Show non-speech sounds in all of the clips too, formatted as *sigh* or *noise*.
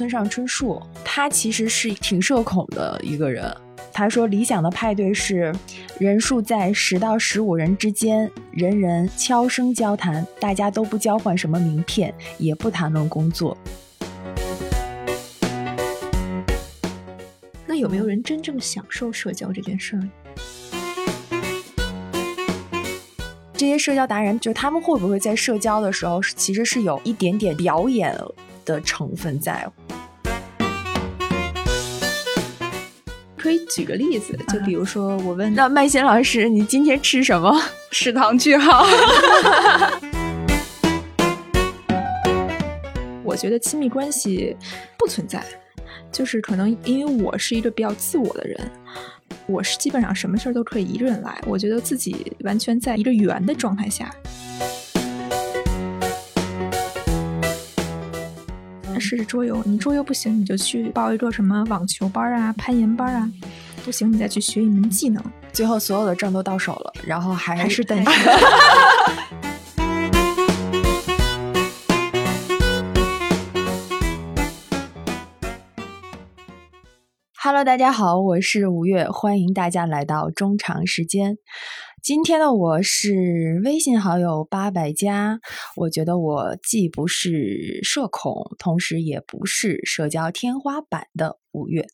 村上春树，他其实是挺社恐的一个人。他说，理想的派对是人数在十到十五人之间，人人悄声交谈，大家都不交换什么名片，也不谈论工作。那有没有人真正享受社交这件事儿？这些社交达人，就他们会不会在社交的时候，其实是有一点点表演的成分在？可以举个例子，就比如说我问那麦欣老师，你今天吃什么？*laughs* 食堂句号。*laughs* 我觉得亲密关系不存在，就是可能因为我是一个比较自我的人，我是基本上什么事儿都可以一个人来，我觉得自己完全在一个圆的状态下。试试桌游，你桌游不行，你就去报一个什么网球班啊、攀岩班啊，不行，你再去学一门技能。最后所有的证都到手了，然后还还是单身。*laughs* Hello，大家好，我是吴越，欢迎大家来到中长时间。今天的我是微信好友八百加，我觉得我既不是社恐，同时也不是社交天花板的五月。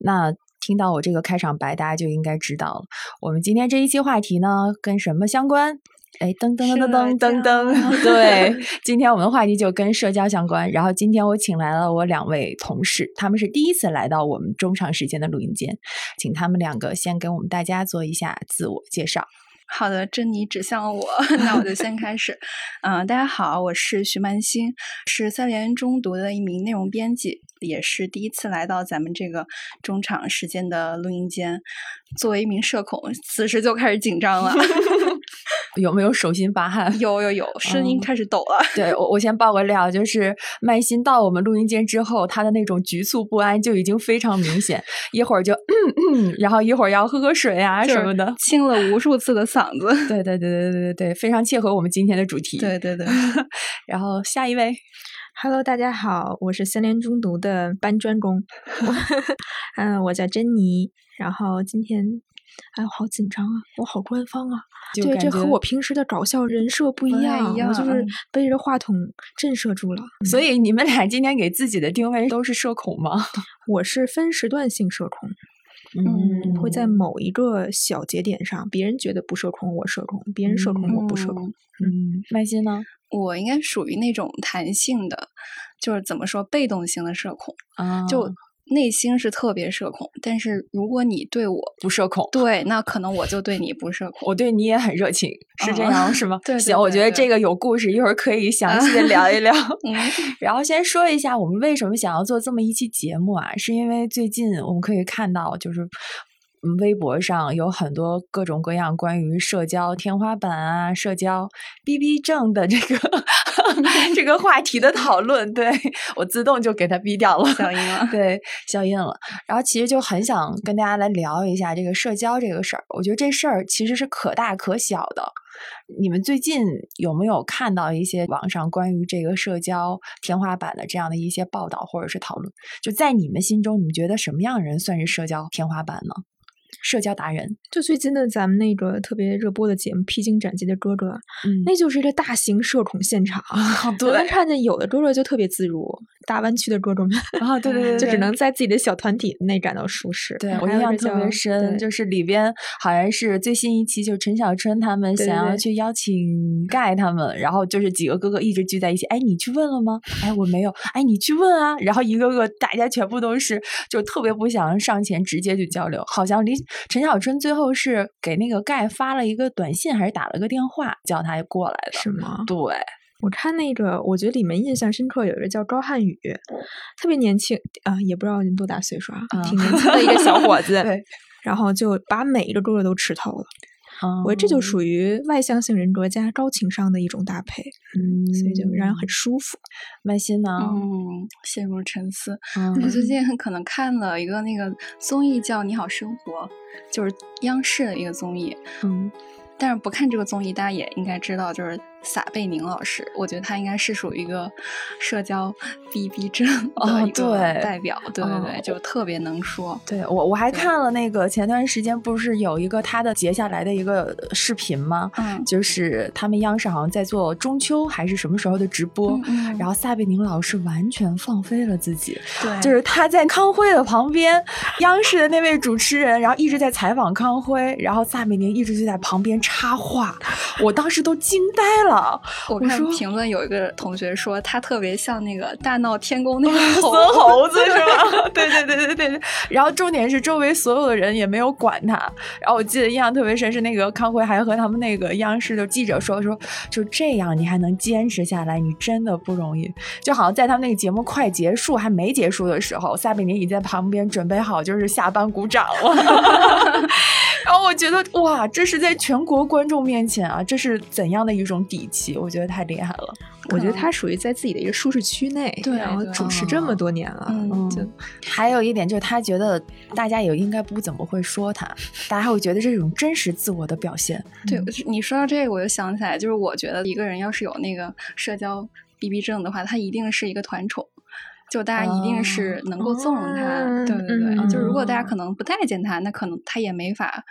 那听到我这个开场白，大家就应该知道了。我们今天这一期话题呢，跟什么相关？哎，噔噔噔噔噔噔 *laughs* 噔，对，今天我们的话题就跟社交相关。然后今天我请来了我两位同事，他们是第一次来到我们中长时间的录音间，请他们两个先给我们大家做一下自我介绍。好的，珍妮指向了我，*laughs* 那我就先开始。嗯，大家好，我是徐曼欣，是三联中读的一名内容编辑，也是第一次来到咱们这个中场时间的录音间。作为一名社恐，此时就开始紧张了。*laughs* 有没有手心发汗？*laughs* 有有有，声音开始抖了。对我，我先爆个料，就是麦心到我们录音间之后，他的那种局促不安就已经非常明显，一会儿就嗯嗯，然后一会儿要喝喝水啊什么的，清了无数次的嗓子。对对对对对对对，非常切合我们今天的主题。对对对，*laughs* 然后下一位，Hello，大家好，我是三联中读的搬砖工，*laughs* 嗯，我叫珍妮，然后今天。哎，我好紧张啊！我好官方啊！对，这和我平时的搞笑人设不一样，我就是背着话筒震慑住了。所以你们俩今天给自己的定位都是社恐吗？*laughs* 我是分时段性社恐，嗯，会在某一个小节点上，别人觉得不社恐，我社恐；别人社恐，我不社恐。嗯，麦欣呢？我应该属于那种弹性的，就是怎么说，被动型的社恐啊，就。内心是特别社恐，但是如果你对我不社恐，对，那可能我就对你不社恐。我对你也很热情，是这样是吗？对，行，我觉得这个有故事，一会儿可以详细的聊一聊。*laughs* 然后先说一下，我们为什么想要做这么一期节目啊？是因为最近我们可以看到，就是。微博上有很多各种各样关于社交天花板啊、社交 BB 症的这个 *laughs* 这个话题的讨论，对我自动就给他逼掉了，消音了，对，消音了。然后其实就很想跟大家来聊一下这个社交这个事儿。我觉得这事儿其实是可大可小的。你们最近有没有看到一些网上关于这个社交天花板的这样的一些报道或者是讨论？就在你们心中，你们觉得什么样人算是社交天花板呢？社交达人，就最近的咱们那个特别热播的节目《披荆斩棘的哥哥》，嗯，那就是一个大型社恐现场。*laughs* 对，看见有的哥哥就特别自如，大湾区的哥哥们啊，对对对，就只能在自己的小团体内感到舒适。对我印象特别深，就是里边好像是最新一期，就是陈小春他们想要去邀请盖他们，然后就是几个哥哥一直聚在一起。哎，你去问了吗？哎，我没有。哎，你去问啊。然后一个个大家全部都是，就特别不想上前直接去交流，好像离。陈小春最后是给那个盖发了一个短信，还是打了个电话叫他过来的？是吗？对，我看那个，我觉得里面印象深刻有一个叫高瀚宇，特别年轻啊，也不知道您多大岁数啊，挺年轻的一个小伙 *laughs* 子。对，然后就把每一个哥哥都吃透了。我这就属于外向性人格加高情商的一种搭配，嗯，所以就让人很舒服。麦心呢？嗯，陷入沉思。我最近可能看了一个那个综艺叫《你好生活》，就是央视的一个综艺。嗯，但是不看这个综艺，大家也应该知道，就是撒贝宁老师，我觉得他应该是属于一个社交 BB 症的一个代表，对对对，就特别能说。对我我还看了那个前段时间不是有一个他的截下来的一个视频吗？嗯，就是他们央视好像在做中秋还是什么时候的直播，然后撒贝宁老师完全放飞了自己，对，就是他在康辉的旁边，央视的那位主持人，然后一直在采访康辉，然后撒贝宁一直就在旁边插话，我当时都惊呆了。*laughs* 我看评论有一个同学说他特别像那个大闹天宫那个孙猴子 *laughs* 是吧？*laughs* 对对对对对对。然后重点是周围所有的人也没有管他。然后我记得印象特别深是那个康辉还和他们那个央视的记者说说就这样你还能坚持下来，你真的不容易。就好像在他们那个节目快结束还没结束的时候，撒贝宁已经在旁边准备好就是下班鼓掌了。然后我觉得哇，这是在全国观众面前啊，这是怎样的一种底气？我觉得太厉害了。我觉得他属于在自己的一个舒适区内，对，然后主持这么多年了。嗯，就还有一点就是，他觉得大家也应该不怎么会说他，大家会觉得这种真实自我的表现。对，你说到这个，我就想起来，就是我觉得一个人要是有那个社交 BB 症的话，他一定是一个团宠，就大家一定是能够纵容他。对对对，就如果大家可能不待见他，那可能他也没法。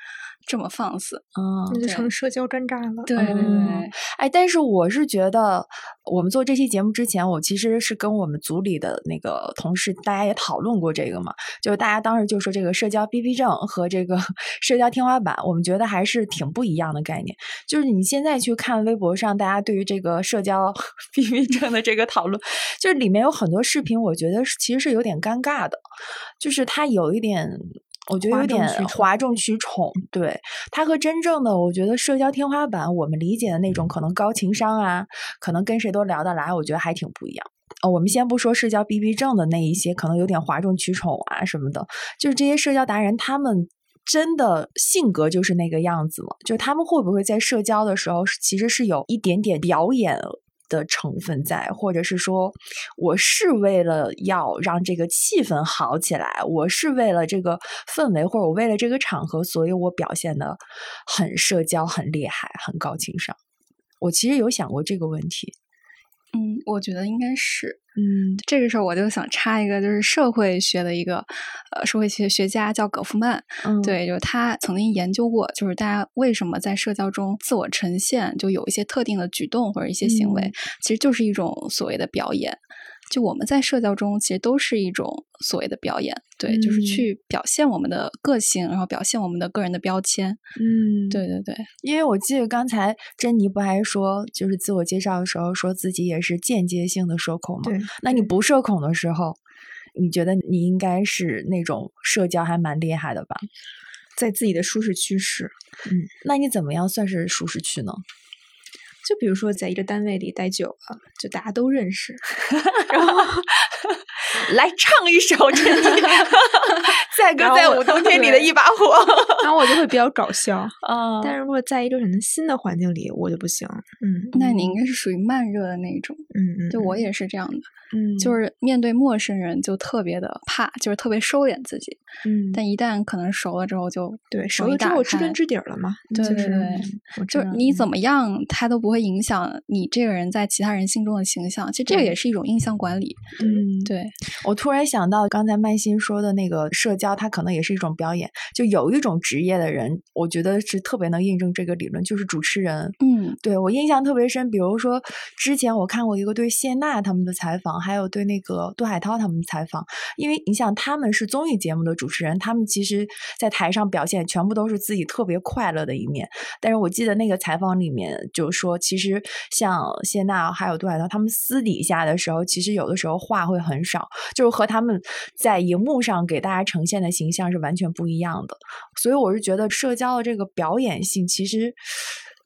这么放肆，嗯，那就成社交尴尬了。对对对，哎，但是我是觉得，我们做这期节目之前，我其实是跟我们组里的那个同事，大家也讨论过这个嘛。就是大家当时就说，这个社交 B P 症和这个 *laughs* 社交天花板，我们觉得还是挺不一样的概念。就是你现在去看微博上，大家对于这个社交 *laughs* B P 症的这个讨论，就是里面有很多视频，我觉得其实是有点尴尬的，就是它有一点。我觉得有点哗众取宠，对他和真正的我觉得社交天花板，我们理解的那种可能高情商啊，可能跟谁都聊得来，我觉得还挺不一样。哦，我们先不说社交 BB 症的那一些，可能有点哗众取宠啊什么的，就是这些社交达人，他们真的性格就是那个样子吗？就他们会不会在社交的时候，其实是有一点点表演？的成分在，或者是说，我是为了要让这个气氛好起来，我是为了这个氛围，或者我为了这个场合，所以我表现的很社交、很厉害、很高情商。我其实有想过这个问题。嗯，我觉得应该是。嗯，这个时候我就想插一个，就是社会学的一个呃社会学学家叫葛夫曼。嗯，对，就是他曾经研究过，就是大家为什么在社交中自我呈现，就有一些特定的举动或者一些行为，其实就是一种所谓的表演。就我们在社交中，其实都是一种所谓的表演，对，就是去表现我们的个性，然后表现我们的个人的标签。嗯，对对对。因为我记得刚才珍妮不还说，就是自我介绍的时候，说自己也是间接性的社恐嘛。对。那你不社恐的时候，你觉得你应该是那种社交还蛮厉害的吧？在自己的舒适区是。嗯。那你怎么样算是舒适区呢？就比如说，在一个单位里待久了，就大家都认识，*laughs* 然后来唱一首《真 *laughs* 的》，载歌载舞冬天里的一把火，然后我就会比较搞笑啊。*laughs* 但是如果在一个可能新的环境里，我就不行。嗯，那你应该是属于慢热的那种。嗯嗯，就我也是这样的。嗯，就是面对陌生人就特别的怕，就是特别收敛自己。嗯，但一旦可能熟了之后，就对熟了之后知根知底了嘛。对对对，就是你怎么样，他都不会影响你这个人在其他人心中的形象。其实这个也是一种印象管理。嗯，对。我突然想到刚才麦心说的那个社交，它可能也是一种表演。就有一种职业的人，我觉得是特别能印证这个理论，就是主持人。嗯，对我印象特别深。比如说之前我看过一个对谢娜他们的采访。还有对那个杜海涛他们的采访，因为你想他们是综艺节目的主持人，他们其实在台上表现全部都是自己特别快乐的一面。但是我记得那个采访里面就说，其实像谢娜还有杜海涛，他们私底下的时候，其实有的时候话会很少，就是和他们在荧幕上给大家呈现的形象是完全不一样的。所以我是觉得社交的这个表演性，其实。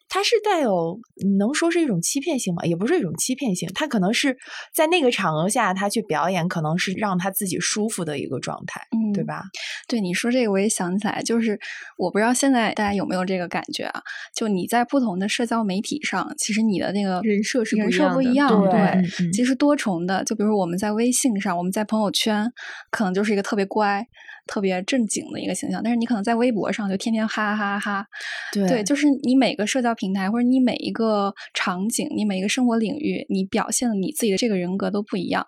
它是带有能说是一种欺骗性吗？也不是一种欺骗性，它可能是在那个场合下他去表演，可能是让他自己舒服的一个状态，嗯，对吧？对你说这个，我也想起来，就是我不知道现在大家有没有这个感觉啊？就你在不同的社交媒体上，其实你的那个人设是人设不一样，对，其实多重的。就比如我们在微信上，我们在朋友圈，可能就是一个特别乖。特别正经的一个形象，但是你可能在微博上就天天哈哈哈。对，对，就是你每个社交平台或者你每一个场景，你每一个生活领域，你表现的你自己的这个人格都不一样。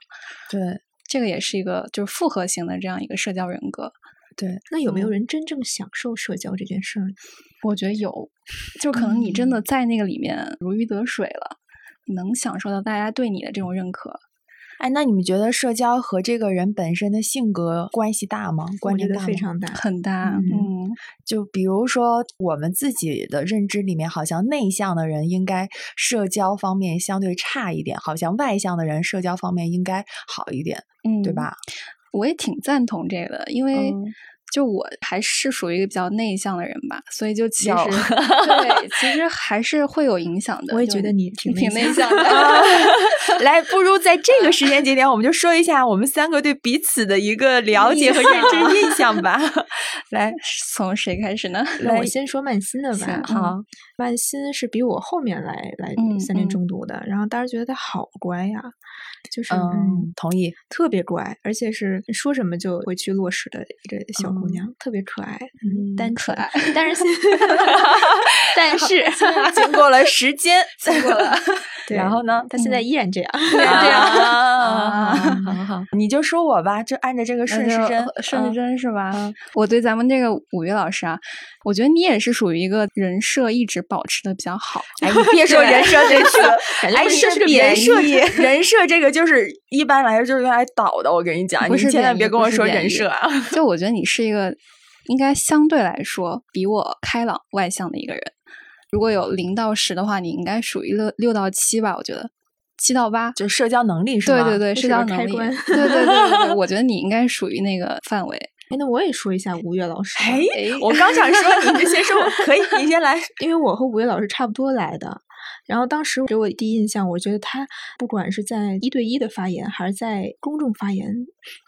对，这个也是一个就是复合型的这样一个社交人格。对，那有没有人真正享受社交这件事儿？*laughs* 我觉得有，就可能你真的在那个里面如鱼得水了，你能享受到大家对你的这种认可。哎，那你们觉得社交和这个人本身的性格关系大吗？关联非常大，很大。嗯，就比如说我们自己的认知里面，好像内向的人应该社交方面相对差一点，好像外向的人社交方面应该好一点，嗯，对吧？我也挺赞同这个，因为。就我还是属于一个比较内向的人吧，所以就其实对，*laughs* 其实还是会有影响的。我也觉得你挺挺内向的。*laughs* *laughs* 来，不如在这个时间节点，我们就说一下我们三个对彼此的一个了解和认知印象吧。来，从谁开始呢？来我先说曼心的吧。好，曼心是比我后面来来三年中读的，然后当时觉得他好乖呀。就是嗯，同意，特别乖，而且是说什么就会去落实的一个小姑娘，特别可爱，嗯，单纯，但是但 *laughs* 是经过了时间，*laughs* 经过了，然后呢，她现在依然这样，依然这样，好好好，你就说我吧，就按照这个顺时针，顺时针是吧？我对咱们这个五月老师啊，我觉得你也是属于一个人设一直保持的比较好。*laughs* 哎，你别说人设这词，*laughs* 哎，是人设，人设这个就是一般来说就是用来导的。我跟你讲，你千万别跟我说人设啊。就我觉得你是一个应该相对来说比我开朗外向的一个人。如果有零到十的话，你应该属于六六到七吧？我觉得七到八，就是社交能力是吧？对对对，社交能力。对对对对，*laughs* 我觉得你应该属于那个范围。哎，那我也说一下吴越老师。哎，我刚想说，你先说，可以，你先来，因为我和吴越老师差不多来的。然后当时给我第一印象，我觉得他不管是在一对一的发言，还是在公众发言，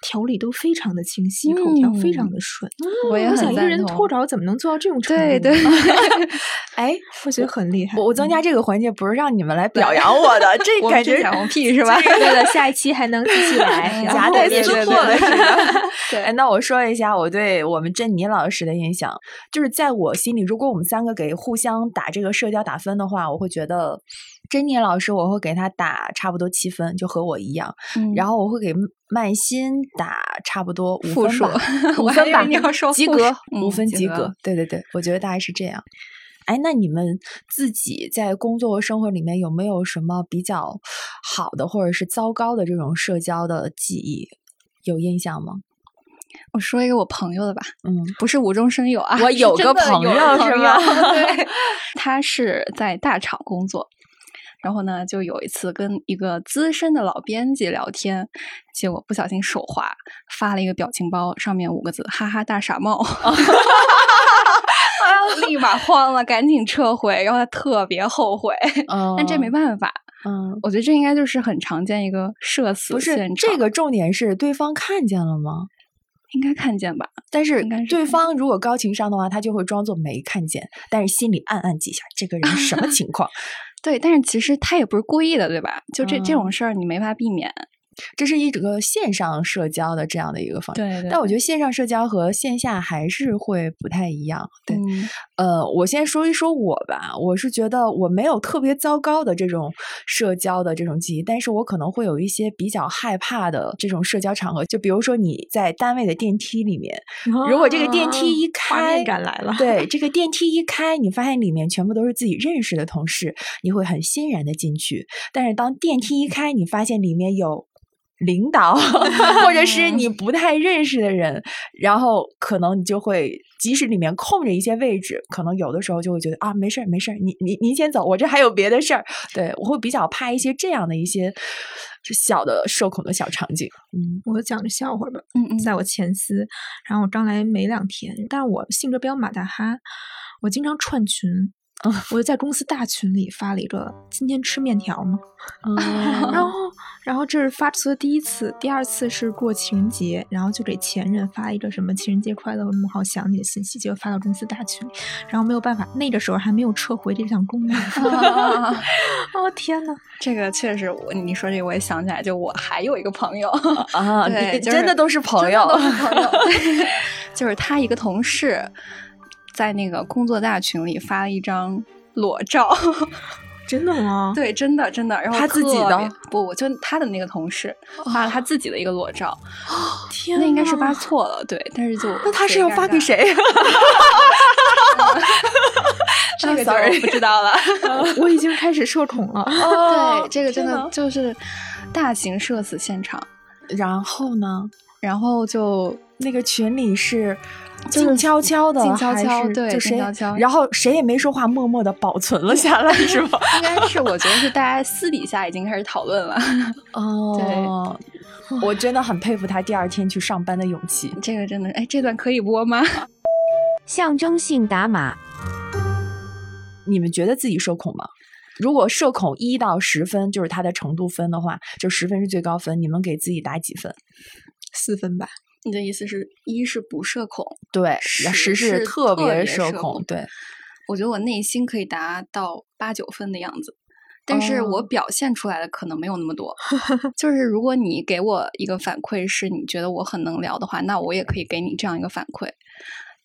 条理都非常的清晰，口条非常的顺。我也想一个人脱稿怎么能做到这种程度？对对。*laughs* 哎，我觉得很厉害。我我增加这个环节不是让你们来表扬我的，*laughs* 这感觉小 *laughs* 屁是吧？为了下一期还能继续来，夹带私货了是吧？对。那我说一下我对我们珍妮老师的印象，就是在我心里，如果我们三个给互相打这个社交打分的话，我会觉得。珍妮老师，我会给他打差不多七分，就和我一样。然后我会给曼心打差不多五分吧，五分吧，及格，五分及格。对对对，我觉得大概是这样。哎，那你们自己在工作和生活里面有没有什么比较好的或者是糟糕的这种社交的记忆？有印象吗？我说一个我朋友的吧，嗯，不是无中生有啊，我有个朋友是吧？*laughs* 对，他是在大厂工作。然后呢，就有一次跟一个资深的老编辑聊天，结果不小心手滑，发了一个表情包，上面五个字：“哈哈大傻帽。*laughs* *laughs* ”立马慌了，赶紧撤回。然后他特别后悔，但这没办法。嗯，我觉得这应该就是很常见一个社死。不是这个重点是对方看见了吗？应该看见吧。但是对方如果高情商的话，他就会装作没看见，但是心里暗暗记下这个人什么 *laughs* 情况。对，但是其实他也不是故意的，对吧？就这这种事儿，你没法避免。这是一整个线上社交的这样的一个方式，对。但我觉得线上社交和线下还是会不太一样。对，呃，我先说一说我吧。我是觉得我没有特别糟糕的这种社交的这种记忆，但是我可能会有一些比较害怕的这种社交场合。就比如说你在单位的电梯里面，如果这个电梯一 *laughs* 开，感来了。对，这个电梯一开，你发现里面全部都是自己认识的同事，你会很欣然的进去。但是当电梯一开，你发现里面有。领导，*laughs* 或者是你不太认识的人，然后可能你就会，即使里面空着一些位置，可能有的时候就会觉得啊，没事儿，没事儿，你你您先走，我这还有别的事儿。对我会比较怕一些这样的一些小的社恐的小场景。嗯，我讲个笑话吧。嗯嗯，在我前司，然后我刚来没两天，但是我性格比较马大哈，我经常串群。我就在公司大群里发了一个“今天吃面条吗？” *laughs* 然后，然后这是发出的第一次，第二次是过情人节，然后就给前任发一个什么“情人节快乐，我好想你”的信息，结果发到公司大群里，然后没有办法，那个时候还没有撤回这项功能。*laughs* 哦天呐，*laughs* 这个确实，我你说这个我也想起来，就我还有一个朋友啊，对，真的都是朋友。就是他一个同事在那个工作大群里发了一张裸照。*laughs* 真的吗？对，真的真的。然后他自己的不，我就他的那个同事发了他自己的一个裸照。天，那应该是发错了，对。但是就那他是要发给谁？*laughs* 这个就不知道了。*laughs* 我已经开始社恐了。对，这个真的就是大型社死现场。然后呢？然后就那个群里是。静悄悄的，静悄悄，对，就谁，悄悄，然后谁也没说话，默默的保存了下来，是吧？*laughs* 应该是，我觉得是大家私底下已经开始讨论了。哦，*laughs* 对，我真的很佩服他第二天去上班的勇气。这个真的，哎，这段可以播吗？*laughs* 象征性打码。你们觉得自己社恐吗？如果社恐一到十分就是他的程度分的话，就十分是最高分，你们给自己打几分？四分吧。你的意思是一是不社恐，对，十是特别社恐。对，我觉得我内心可以达到八九分的样子，但是我表现出来的可能没有那么多。*laughs* 就是如果你给我一个反馈，是你觉得我很能聊的话，那我也可以给你这样一个反馈。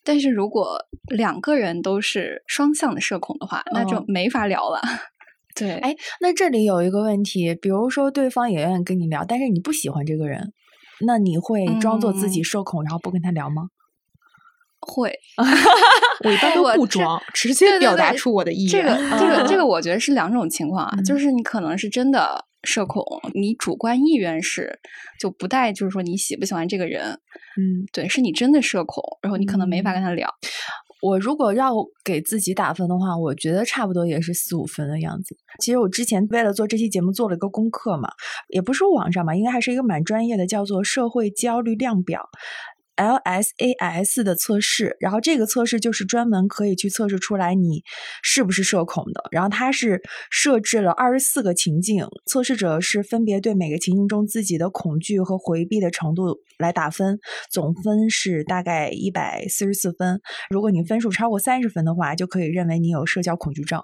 但是如果两个人都是双向的社恐的话，那就没法聊了。*laughs* 对，哎，那这里有一个问题，比如说对方也愿意跟你聊，但是你不喜欢这个人。那你会装作自己社恐，然后不跟他聊吗？会，*laughs* 我一般都不装，直接表达出我的意愿。这个，这个，这个，我觉得是两种情况啊。就是你可能是真的社恐，你主观意愿是就不带，就是说你喜不喜欢这个人。嗯，对，是你真的社恐，然后你可能没法跟他聊。我如果要给自己打分的话，我觉得差不多也是四五分的样子。其实我之前为了做这期节目做了一个功课嘛，也不是网上嘛，应该还是一个蛮专业的，叫做社会焦虑量表。LSAS 的测试，然后这个测试就是专门可以去测试出来你是不是社恐的。然后它是设置了二十四个情境，测试者是分别对每个情境中自己的恐惧和回避的程度来打分，总分是大概一百四十四分。如果你分数超过三十分的话，就可以认为你有社交恐惧症。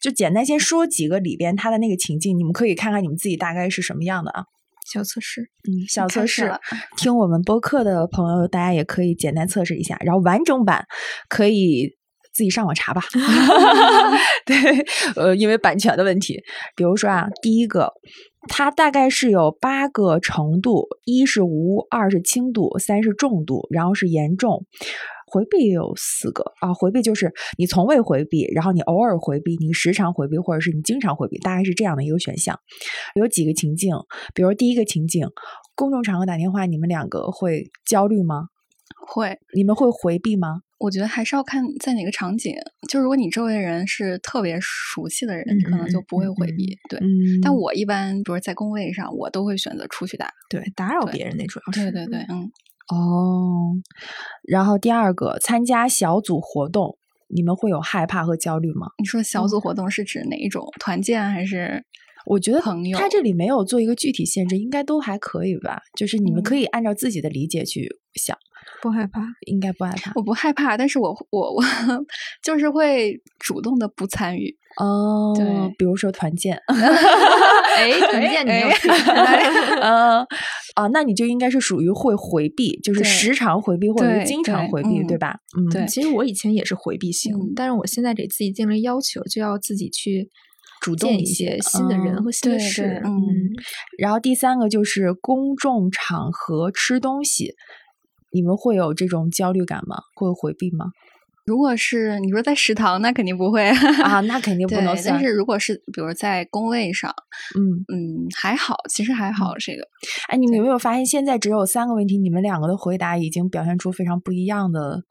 就简单先说几个里边它的那个情境，你们可以看看你们自己大概是什么样的啊。小测试，嗯，小测试，听我们播客的朋友，大家也可以简单测试一下，然后完整版可以自己上网查吧。*laughs* 对，呃，因为版权的问题，比如说啊，第一个，它大概是有八个程度，一是无，二是轻度，三是重度，然后是严重。回避也有四个啊，回避就是你从未回避，然后你偶尔回避，你时常回避，或者是你经常回避，大概是这样的一个选项。有几个情境，比如第一个情境，公众场合打电话，你们两个会焦虑吗？会。你们会回避吗？我觉得还是要看在哪个场景。就如果你周围人是特别熟悉的人，可能就不会回避。对。但我一般，比如在工位上，我都会选择出去打。对，打扰别人那主要是。对对对，嗯。哦，然后第二个参加小组活动，你们会有害怕和焦虑吗？你说小组活动是指哪一种？团建还是？我觉得朋友，他这里没有做一个具体限制，应该都还可以吧？就是你们可以按照自己的理解去想。不害怕，应该不害怕。我不害怕，但是我我我 *laughs* 就是会主动的不参与。哦，对，比如说团建。*laughs* 哎，团建你有去？*laughs* 嗯。啊，那你就应该是属于会回避，就是时常回避或者经常回避，对吧？嗯，对。其实我以前也是回避型，但是我现在给自己定了要求，就要自己去主动一些新的人和新的事。嗯。然后第三个就是公众场合吃东西，你们会有这种焦虑感吗？会回避吗？如果是你说在食堂，那肯定不会啊，那肯定不能算。但是如果是比如在工位上，嗯嗯，还好，其实还好这个。哎，你们有没有发现现在只有三个问题，你们两个的回答已经表现出非常不一样的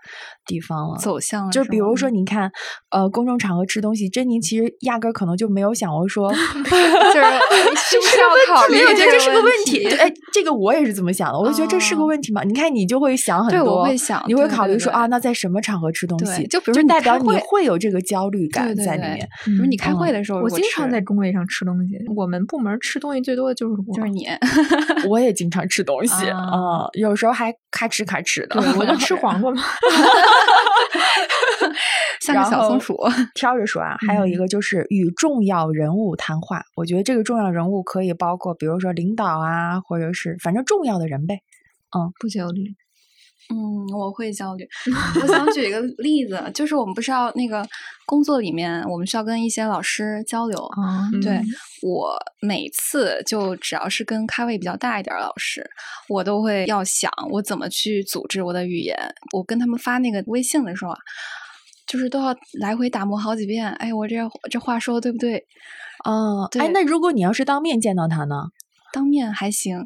地方了，走向了。就比如说，你看，呃，公众场合吃东西，珍妮其实压根儿可能就没有想过说，*laughs* 就是 *laughs* *laughs* 是不是要考虑？我觉得这是个问题。哎，这个我也是这么想的，我就觉得这是个问题嘛。你看，你就会想很多，我会想，你会考虑说啊，那在什么场合吃东西？就比如代表你会有这个焦虑感在里面。比如你开会的时候，我经常在工位上吃东西。我们部门吃东西最多的就是我就是你，我也经常吃东西啊，有时候还咔哧咔哧的。我就吃黄瓜嘛 *laughs* *laughs* 像个小松鼠。挑着说啊，还有一个就是与重要人物谈话。我觉得这个重要人物可以包括，比如说领导啊，或者是反正重要的人呗。嗯，不焦虑。嗯，我会焦虑。*laughs* 我想举一个例子，就是我们不是要那个工作里面，我们需要跟一些老师交流。对我每次就只要是跟咖位比较大一点的老师，我都会要想我怎么去组织我的语言。我跟他们发那个微信的时候啊，就是都要来回打磨好几遍。哎，我这这话说的对不对？哦，哎，那如果你要是当面见到他呢？当面还行。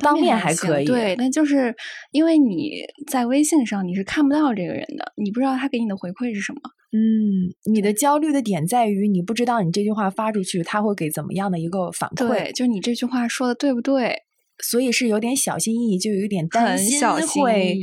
当面还可以，对，那就是因为你在微信上你是看不到这个人的，你不知道他给你的回馈是什么。嗯，你的焦虑的点在于你不知道你这句话发出去他会给怎么样的一个反馈，对，就你这句话说的对不对？所以是有点小心翼翼，就有点担心会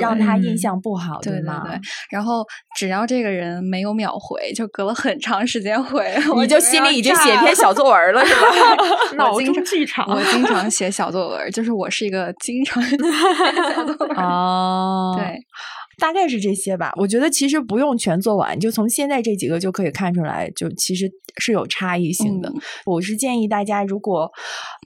让他印象不好，对吗？对。然后只要这个人没有秒回，就隔了很长时间回，*laughs* 你就心里已经写篇小作文了，是吧？*laughs* 脑中剧场。我经常写小作文，就是我是一个经常写小作文。哦，对。大概是这些吧，我觉得其实不用全做完，就从现在这几个就可以看出来，就其实是有差异性的。我是建议大家，如果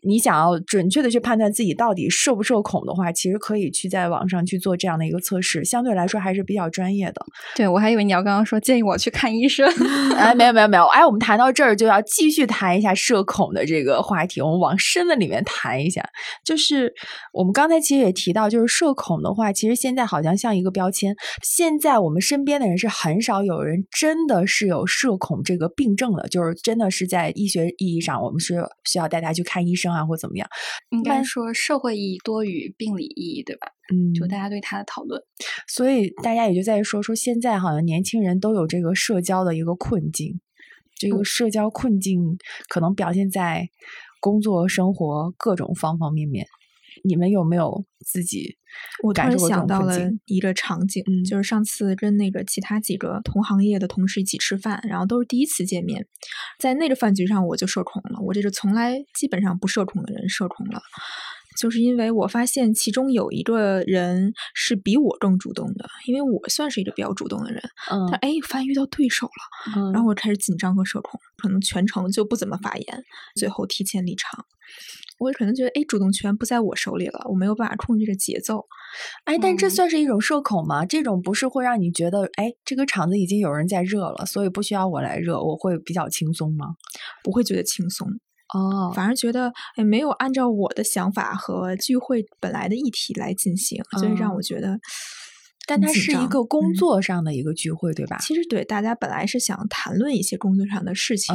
你想要准确的去判断自己到底社不社恐的话，其实可以去在网上去做这样的一个测试，相对来说还是比较专业的。*laughs* 对我还以为你要刚刚说建议我去看医生，*laughs* 哎，没有没有没有，哎，我们谈到这儿就要继续谈一下社恐的这个话题，我们往深的里面谈一下，就是我们刚才其实也提到，就是社恐的话，其实现在好像像一个标签。现在我们身边的人是很少有人真的是有社恐这个病症的，就是真的是在医学意义上，我们是需要带大家去看医生啊，或怎么样。应该说社会意义多于病理意义，对吧？嗯，就大家对他的讨论，所以大家也就在说说，现在好像年轻人都有这个社交的一个困境，这个社交困境可能表现在工作、生活各种方方面面。你们有没有自己？我突然想到了一个场景，就是上次跟那个其他几个同行业的同事一起吃饭，然后都是第一次见面，在那个饭局上我就社恐了。我这个从来基本上不社恐的人社恐了，就是因为我发现其中有一个人是比我更主动的，因为我算是一个比较主动的人。嗯，他哎，发现遇到对手了，然后我开始紧张和社恐，可能全程就不怎么发言，最后提前离场。我可能觉得，哎，主动权不在我手里了，我没有办法控制这个节奏。哎，但这算是一种社恐吗？这种不是会让你觉得，哎，这个场子已经有人在热了，所以不需要我来热，我会比较轻松吗？不会觉得轻松哦，反而觉得，哎，没有按照我的想法和聚会本来的议题来进行，所以让我觉得。但它是一个工作上的一个聚会，对吧？其实对，大家本来是想谈论一些工作上的事情，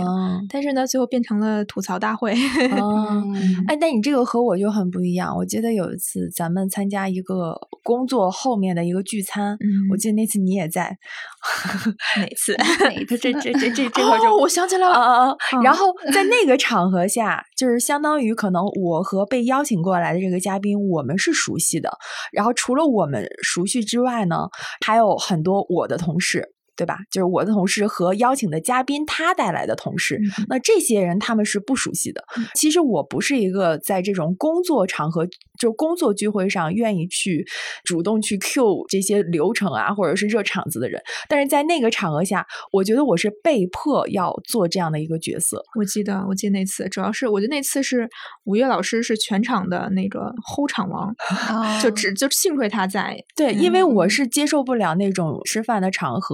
但是呢，最后变成了吐槽大会。*laughs* 哦，哎，但你这个和我就很不一样。我记得有一次咱们参加一个工作后面的一个聚餐，我记得那次你也在。*laughs* 哪次？*laughs* 哪次？这这这这这块就我想起来了。然后在那个场合下，就是相当于可能我和被邀请过来的这个嘉宾，我们是熟悉的。然后除了我们熟悉之外，呢，还有很多我的同事。对吧？就是我的同事和邀请的嘉宾，他带来的同事，那这些人他们是不熟悉的。其实我不是一个在这种工作场合，就工作聚会上愿意去主动去 Q 这些流程啊，或者是热场子的人。但是在那个场合下，我觉得我是被迫要做这样的一个角色。我记得，我记得那次，主要是我觉得那次是五月老师是全场的那个吼场王，*laughs* 就只就幸亏他在。对，因为我是接受不了那种吃饭的场合。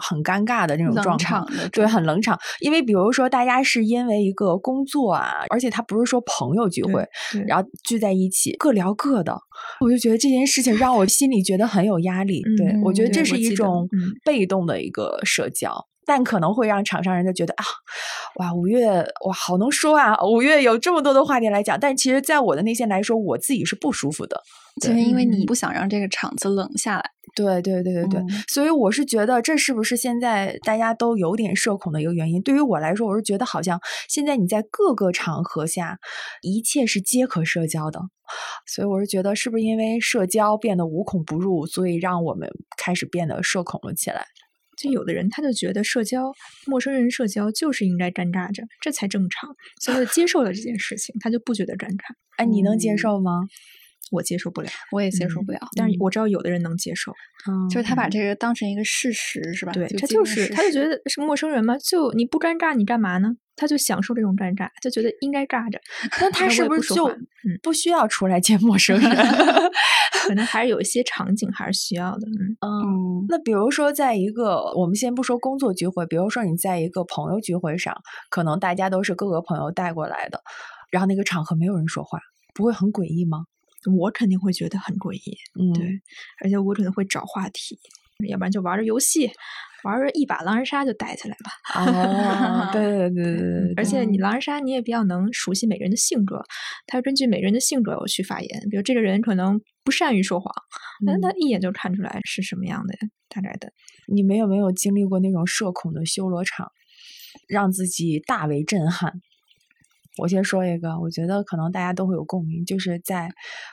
很尴尬的那种状况，对，很冷场。因为比如说，大家是因为一个工作啊，而且他不是说朋友聚会，然后聚在一起各聊各的，我就觉得这件事情让我心里觉得很有压力。对我觉得这是一种被动的一个社交，但可能会让场上人家觉得啊，哇，五月哇好能说啊，五月有这么多的话题来讲。但其实，在我的内心来说，我自己是不舒服的，就是因为你不想让这个场子冷下来。对对对对对，所以我是觉得这是不是现在大家都有点社恐的一个原因？对于我来说，我是觉得好像现在你在各个场合下，一切是皆可社交的，所以我是觉得是不是因为社交变得无孔不入，所以让我们开始变得社恐了起来？就有的人他就觉得社交陌生人社交就是应该尴尬着，这才正常，所以他接受了这件事情，他就不觉得尴尬。哎，你能接受吗？我接受不了，我也接受不了。但是我知道有的人能接受，就是他把这个当成一个事实，是吧？对他就是，他就觉得是陌生人嘛，就你不尴尬，你干嘛呢？他就享受这种尴尬，就觉得应该尬着。*laughs* 那他是不是就不需要出来见陌生人？*laughs* 可能还是有一些场景还是需要的。嗯，那比如说，在一个我们先不说工作聚会，比如说你在一个朋友聚会上，可能大家都是各个朋友带过来的，然后那个场合没有人说话，不会很诡异吗？我肯定会觉得很诡异。嗯，对，而且我可能会找话题，要不然就玩着游戏。玩着一把狼人杀就带起来吧。哦，对对对对对。而且你狼人杀你也比较能熟悉每个人的性格，他根据每个人的性格我去发言。比如这个人可能不善于说谎，那他一眼就看出来是什么样的大概的。你们有没有经历过那种社恐的修罗场，让自己大为震撼？我先说一个，我觉得可能大家都会有共鸣，就是在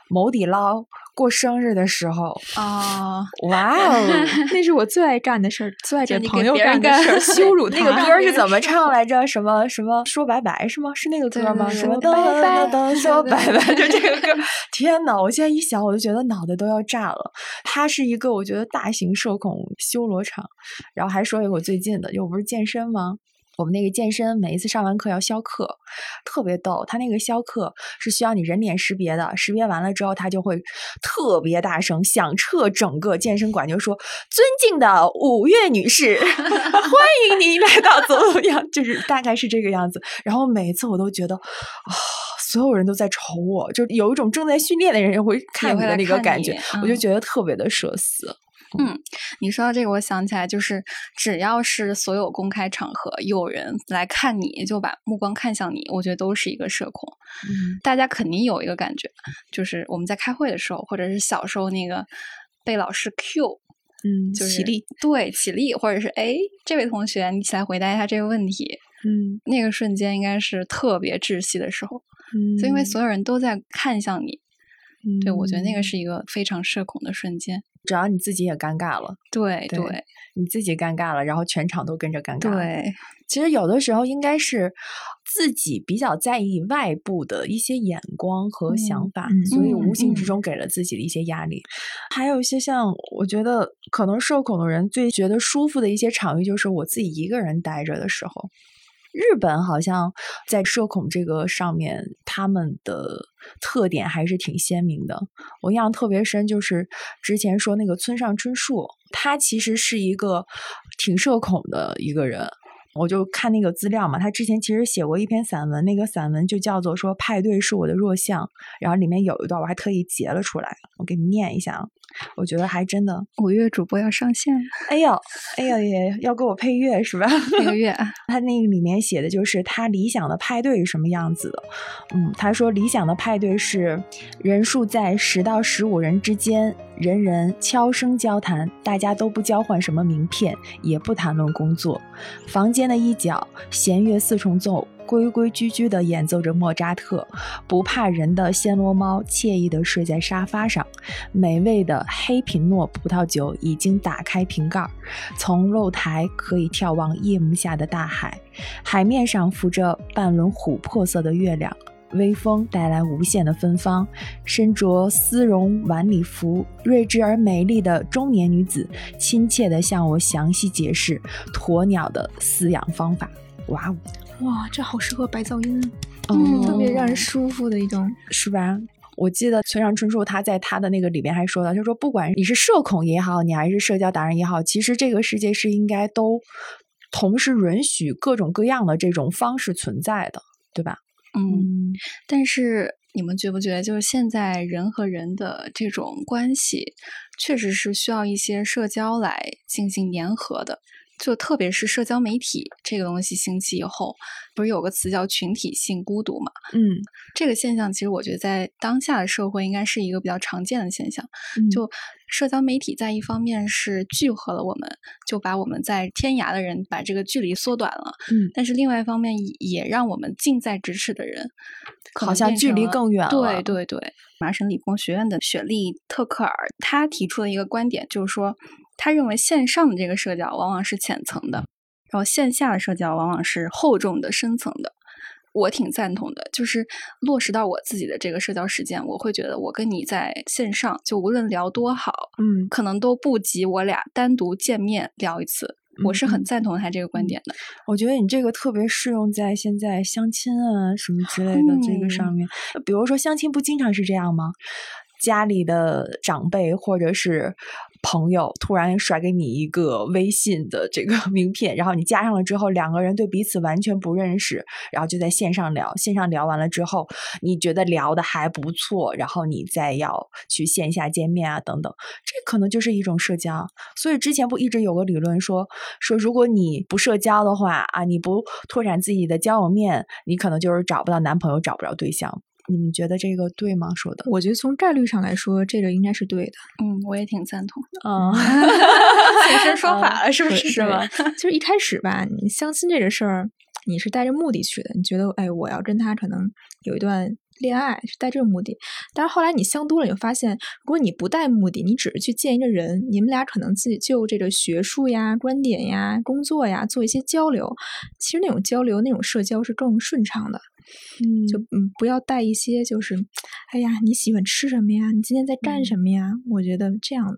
某底捞过生日的时候啊，*laughs* 哇哦，那是我最爱干的事儿，最爱给朋友干的事儿，*laughs* 羞辱他。那个歌是怎么唱来着？什么什么说拜拜是吗？是那个歌吗？什么拜拜说拜拜，就这个歌。天呐，我现在一想，我就觉得脑袋都要炸了。它是一个我觉得大型社恐修罗场。然后还说一个我最近的，又不是健身吗？我们那个健身，每一次上完课要消课，特别逗。他那个消课是需要你人脸识别的，识别完了之后，他就会特别大声响彻整个健身馆，就说：“尊敬的五月女士，*laughs* 欢迎您来到怎么怎么样。”就是大概是这个样子。然后每一次我都觉得啊，所有人都在瞅我，就有一种正在训练的人会看你的那个感觉，我就觉得特别的社死。嗯，你说到这个，我想起来，就是只要是所有公开场合有人来看你，就把目光看向你，我觉得都是一个社恐。嗯，大家肯定有一个感觉，就是我们在开会的时候，或者是小时候那个被老师 Q，嗯，就是起立，对，起立，或者是哎，这位同学，你起来回答一下这个问题。嗯，那个瞬间应该是特别窒息的时候，嗯，就因为所有人都在看向你。对，我觉得那个是一个非常社恐的瞬间。只要你自己也尴尬了，对对，你自己尴尬了，然后全场都跟着尴尬。对，其实有的时候应该是自己比较在意外部的一些眼光和想法，所以无形之中给了自己的一些压力。还有一些像我觉得可能社恐的人最觉得舒服的一些场域，就是我自己一个人待着的时候。日本好像在社恐这个上面，他们的特点还是挺鲜明的。我印象特别深，就是之前说那个村上春树，他其实是一个挺社恐的一个人。我就看那个资料嘛，他之前其实写过一篇散文，那个散文就叫做说派对是我的弱项，然后里面有一段我还特意截了出来，我给你念一下啊。我觉得还真的，五月主播要上线，哎呦，哎呦也要给我配乐是吧？配个乐，*laughs* 他那个里面写的就是他理想的派对是什么样子的。嗯，他说理想的派对是人数在十到十五人之间，人人悄声交谈，大家都不交换什么名片，也不谈论工作，房间。的一角，弦乐四重奏，规规矩矩地演奏着莫扎特。不怕人的暹罗猫惬意地睡在沙发上。美味的黑品诺葡萄酒已经打开瓶盖，从露台可以眺望夜幕下的大海。海面上浮着半轮琥珀色的月亮。微风带来无限的芬芳，身着丝绒晚礼服、睿智而美丽的中年女子，亲切地向我详细解释鸵鸟的饲养方法。哇哦，哇，这好适合白噪音啊！嗯，特别让人舒服的一种，是吧？我记得村上春树他在他的那个里边还说到，他说不管你是社恐也好，你还是社交达人也好，其实这个世界是应该都同时允许各种各样的这种方式存在的，对吧？嗯，但是你们觉不觉得，就是现在人和人的这种关系，确实是需要一些社交来进行粘合的。就特别是社交媒体这个东西兴起以后，不是有个词叫群体性孤独嘛？嗯，这个现象其实我觉得在当下的社会应该是一个比较常见的现象。就社交媒体在一方面是聚合了我们，就把我们在天涯的人把这个距离缩短了。嗯，但是另外一方面也让我们近在咫尺的人好像距离更远了。对对对，麻省理工学院的雪莉特克尔他提出了一个观点，就是说。他认为线上的这个社交往往是浅层的，然后线下的社交往往是厚重的、深层的。我挺赞同的，就是落实到我自己的这个社交实践，我会觉得我跟你在线上，就无论聊多好，嗯，可能都不及我俩单独见面聊一次。我是很赞同他这个观点的。我觉得你这个特别适用在现在相亲啊什么之类的这个上面。比如说相亲不经常是这样吗？家里的长辈或者是。朋友突然甩给你一个微信的这个 *laughs* 名片，然后你加上了之后，两个人对彼此完全不认识，然后就在线上聊。线上聊完了之后，你觉得聊的还不错，然后你再要去线下见面啊等等，这可能就是一种社交。所以之前不一直有个理论说说，如果你不社交的话啊，你不拓展自己的交友面，你可能就是找不到男朋友，找不着对象。你们觉得这个对吗？说的，我觉得从概率上来说，这个应该是对的。嗯，我也挺赞同。嗯，*laughs* 现身说法了，是不是？是吗？就是一开始吧，你相亲这个事儿，你是带着目的去的，你觉得，哎，我要跟他可能有一段恋爱，是带这个目的。但是后来你相多了，你就发现，如果你不带目的，你只是去见一个人，你们俩可能自己就这个学术呀、观点呀、工作呀做一些交流，其实那种交流、那种社交是更顺畅的。嗯，就嗯，不要带一些，就是，哎呀，你喜欢吃什么呀？你今天在干什么呀？我觉得这样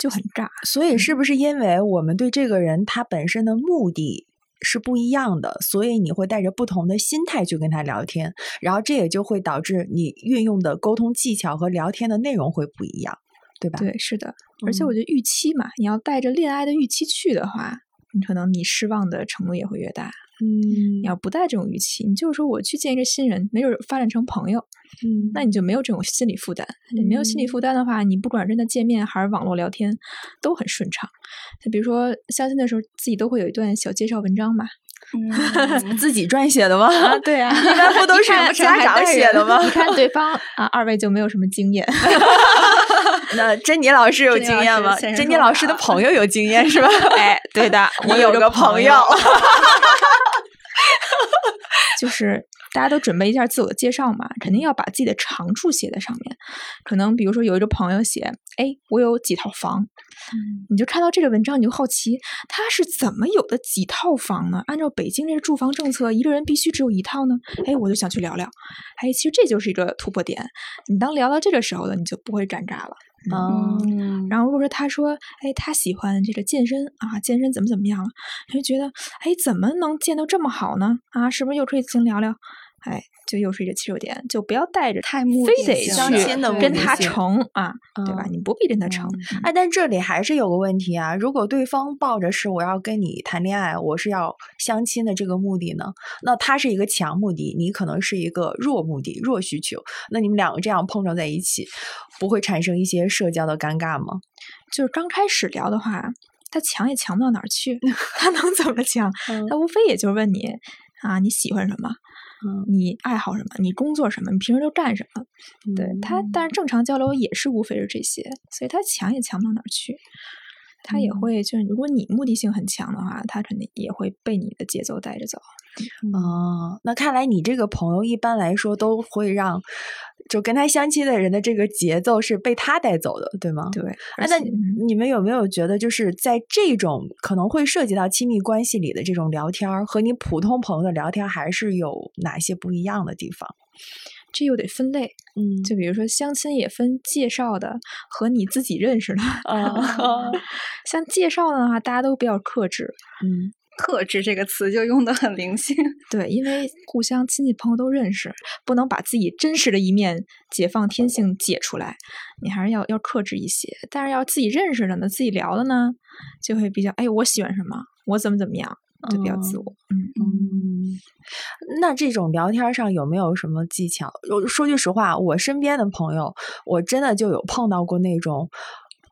就很尬。所以，是不是因为我们对这个人他本身的目的是不一样的，所以你会带着不同的心态去跟他聊天，然后这也就会导致你运用的沟通技巧和聊天的内容会不一样，对吧？对，是的。而且我觉得预期嘛，你要带着恋爱的预期去的话，你可能你失望的程度也会越大。嗯，你要不带这种预期，你就是说我去见一个新人，没准发展成朋友，嗯，那你就没有这种心理负担。你没有心理负担的话，你不管真的见面还是网络聊天，都很顺畅。就比如说相亲的时候，自己都会有一段小介绍文章嘛，嗯，*laughs* 自己撰写的吗？啊，对啊，*laughs* 一般不都是家长写的吗？你看对方 *laughs* 啊，二位就没有什么经验。那珍妮老师有经验吗？珍妮老师的朋友有经验是吧？哎，对的，我有个朋友。就是大家都准备一下自我介绍嘛，肯定要把自己的长处写在上面。可能比如说有一个朋友写：“哎，我有几套房。”你就看到这个文章，你就好奇他是怎么有的几套房呢？按照北京这个住房政策，一个人必须只有一套呢？哎，我就想去聊聊。哎，其实这就是一个突破点。你当聊到这个时候了，你就不会尴尬了。嗯，然后如果说他说，哎，他喜欢这个健身啊，健身怎么怎么样了，你就觉得，哎，怎么能健到这么好呢？啊，是不是又可以先聊聊？哎。就又是一个切入点，就不要带着太目非得去跟他成啊，对吧？你不必跟他成。哎，但这里还是有个问题啊，如果对方抱着是我要跟你谈恋爱，我是要相亲的这个目的呢，那他是一个强目的，你可能是一个弱目的、弱需求，那你们两个这样碰撞在一起，不会产生一些社交的尴尬吗？就是刚开始聊的话，他强也强不到哪儿去，*laughs* 他能怎么强？他无非也就问你啊，你喜欢什么？嗯，你爱好什么？你工作什么？你平时都干什么？对他，但是正常交流也是无非是这些，所以他强也强不到哪儿去。他也会，就是如果你目的性很强的话，他肯定也会被你的节奏带着走。哦，那看来你这个朋友一般来说都会让。就跟他相亲的人的这个节奏是被他带走的，对吗？对。那你们有没有觉得，就是在这种可能会涉及到亲密关系里的这种聊天儿，和你普通朋友的聊天，还是有哪些不一样的地方？这又得分类。嗯，就比如说相亲也分介绍的和你自己认识的。啊，*laughs* 像介绍的话，大家都比较克制。嗯。克制这个词就用的很灵性，对，因为互相亲戚朋友都认识，不能把自己真实的一面解放天性解出来，你还是要要克制一些。但是要自己认识的呢，自己聊的呢，就会比较哎，我喜欢什么，我怎么怎么样，就比较自我。嗯嗯，那这种聊天上有没有什么技巧？说句实话，我身边的朋友，我真的就有碰到过那种。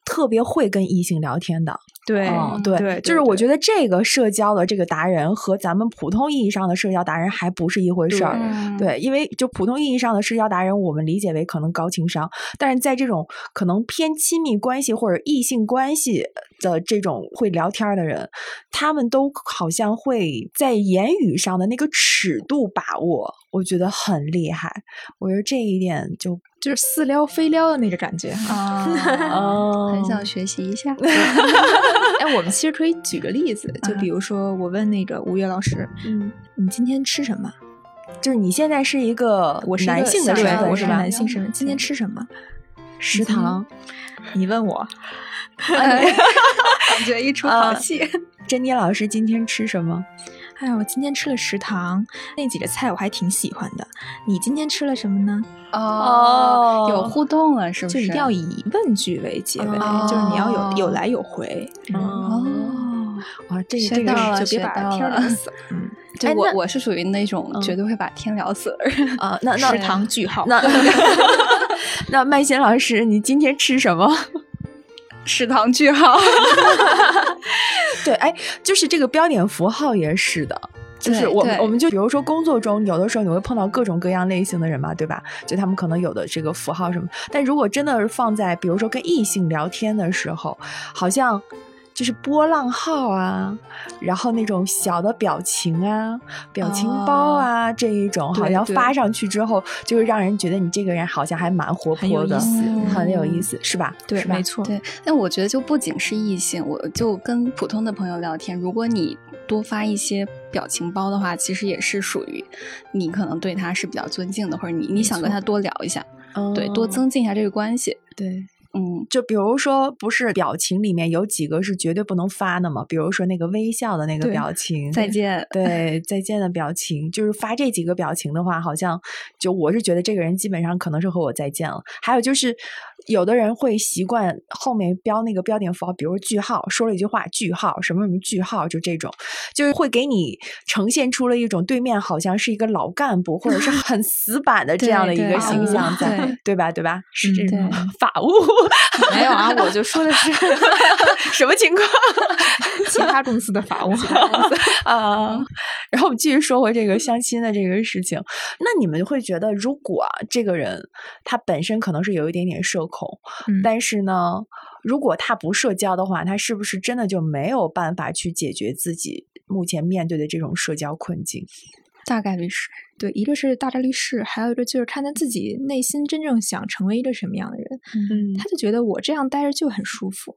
特别会跟异性聊天的，对对，就是我觉得这个社交的这个达人和咱们普通意义上的社交达人还不是一回事儿，对，因为就普通意义上的社交达人，我们理解为可能高情商，但是在这种可能偏亲密关系或者异性关系的这种会聊天的人，他们都好像会在言语上的那个尺度把握，我觉得很厉害，我觉得这一点就。就是似撩非撩的那个感觉啊，*laughs* 很想学习一下。哎，我们其实可以举个例子，就比如说我问那个吴越老师，嗯，你今天吃什么？就是你现在是一个我是男性的身份，我是吧？男性身份。今天吃什么？食堂。你问我，*laughs* 感觉一出好戏。珍妮老师今天吃什么？哎呀，我今天吃了食堂那几个菜，我还挺喜欢的。你今天吃了什么呢？哦，有互动了，是不是？就一定要以问句为结尾，就是你要有有来有回。哦，哇，这学到了，就别把天聊 *laughs* 死。嗯，对我我是属于那种绝对会把天聊死的人啊。那那 *laughs* 食堂句号。那 *laughs* 那麦贤老师，你今天吃什么？食堂句号。*laughs* 对，哎，就是这个标点符号也是的，就是我们我们就比如说工作中，有的时候你会碰到各种各样类型的人嘛，对吧？就他们可能有的这个符号什么，但如果真的是放在比如说跟异性聊天的时候，好像。就是波浪号啊，然后那种小的表情啊、表情包啊这一种，好像发上去之后，就是让人觉得你这个人好像还蛮活泼的，很有意思，是吧？对，没错。对，但我觉得就不仅是异性，我就跟普通的朋友聊天，如果你多发一些表情包的话，其实也是属于你可能对他是比较尊敬的，或者你你想跟他多聊一下，对，多增进一下这个关系，对。嗯，就比如说，不是表情里面有几个是绝对不能发的嘛？比如说那个微笑的那个表情，再见，对，再见的表情，就是发这几个表情的话，好像就我是觉得这个人基本上可能是和我再见了。还有就是，有的人会习惯后面标那个标点符号，比如句号，说了一句话，句号，什么什么句号，就这种，就是会给你呈现出了一种对面好像是一个老干部或者是很死板的 *laughs* 这样的一个形象在，对吧？对吧？*laughs* 是这种 *laughs* 法务。没有啊，我就说的是什么情况？其他公司的法务啊。然后我们继续说回这个相亲的这个事情。那你们会觉得，如果这个人他本身可能是有一点点社恐，但是呢，如果他不社交的话，他是不是真的就没有办法去解决自己目前面对的这种社交困境？大概率是。对，一个是大概率是，还有一个就是看他自己内心真正想成为一个什么样的人。嗯，他就觉得我这样待着就很舒服，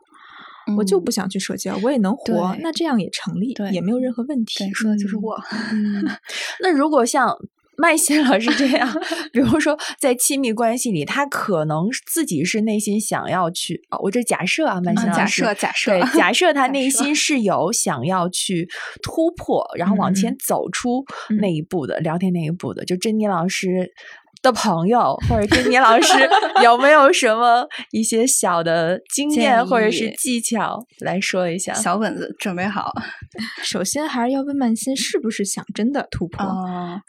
我就不想去社交，我也能活，那这样也成立，也没有任何问题。说的就是我。嗯，*laughs* 那如果像。麦欣老师这样，*laughs* 比如说在亲密关系里，他可能自己是内心想要去啊，我这假设啊，麦欣老师，假设假设，对，假设他内心是有想要去突破，然后往前走出那一步的聊天那一步的，就珍妮老师。的朋友或者听你老师 *laughs* 有没有什么一些小的经验或者是技巧来说一下？小本子准备好。*laughs* 首先还是要问曼心是不是想真的突破，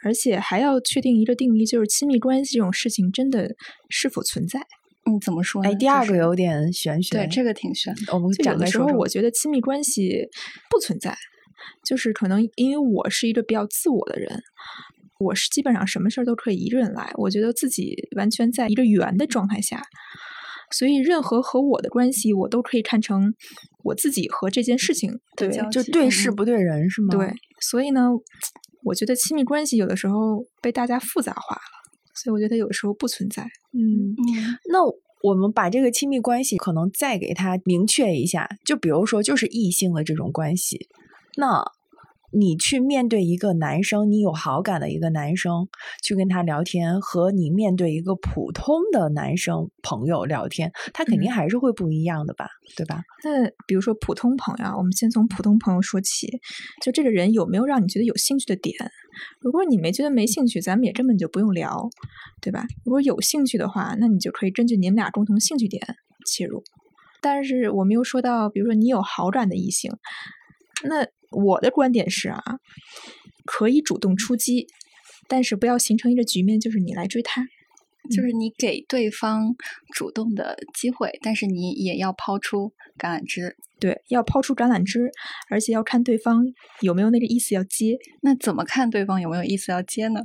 而且还要确定一个定义，就是亲密关系这种事情真的是否存在？嗯，怎么说呢？哎，第二个有点玄学。对，这个挺玄的。我们有的时候我觉得亲密关系不存在，就是可能因为我是一个比较自我的人。我是基本上什么事儿都可以一个人来，我觉得自己完全在一个圆的状态下，所以任何和我的关系，我都可以看成我自己和这件事情对，就对事不对人是吗？对，所以呢，我觉得亲密关系有的时候被大家复杂化了，所以我觉得有的时候不存在。嗯，那我们把这个亲密关系可能再给他明确一下，就比如说就是异性的这种关系，那。你去面对一个男生，你有好感的一个男生，去跟他聊天，和你面对一个普通的男生朋友聊天，他肯定还是会不一样的吧，对吧？那比如说普通朋友，我们先从普通朋友说起，就这个人有没有让你觉得有兴趣的点？如果你没觉得没兴趣，咱们也根本就不用聊，对吧？如果有兴趣的话，那你就可以根据你们俩共同兴趣点切入。但是我们又说到，比如说你有好感的异性，那。我的观点是啊，可以主动出击，但是不要形成一个局面，就是你来追他，就是你给对方主动的机会，但是你也要抛出橄榄枝。对，要抛出橄榄枝，而且要看对方有没有那个意思要接。那怎么看对方有没有意思要接呢？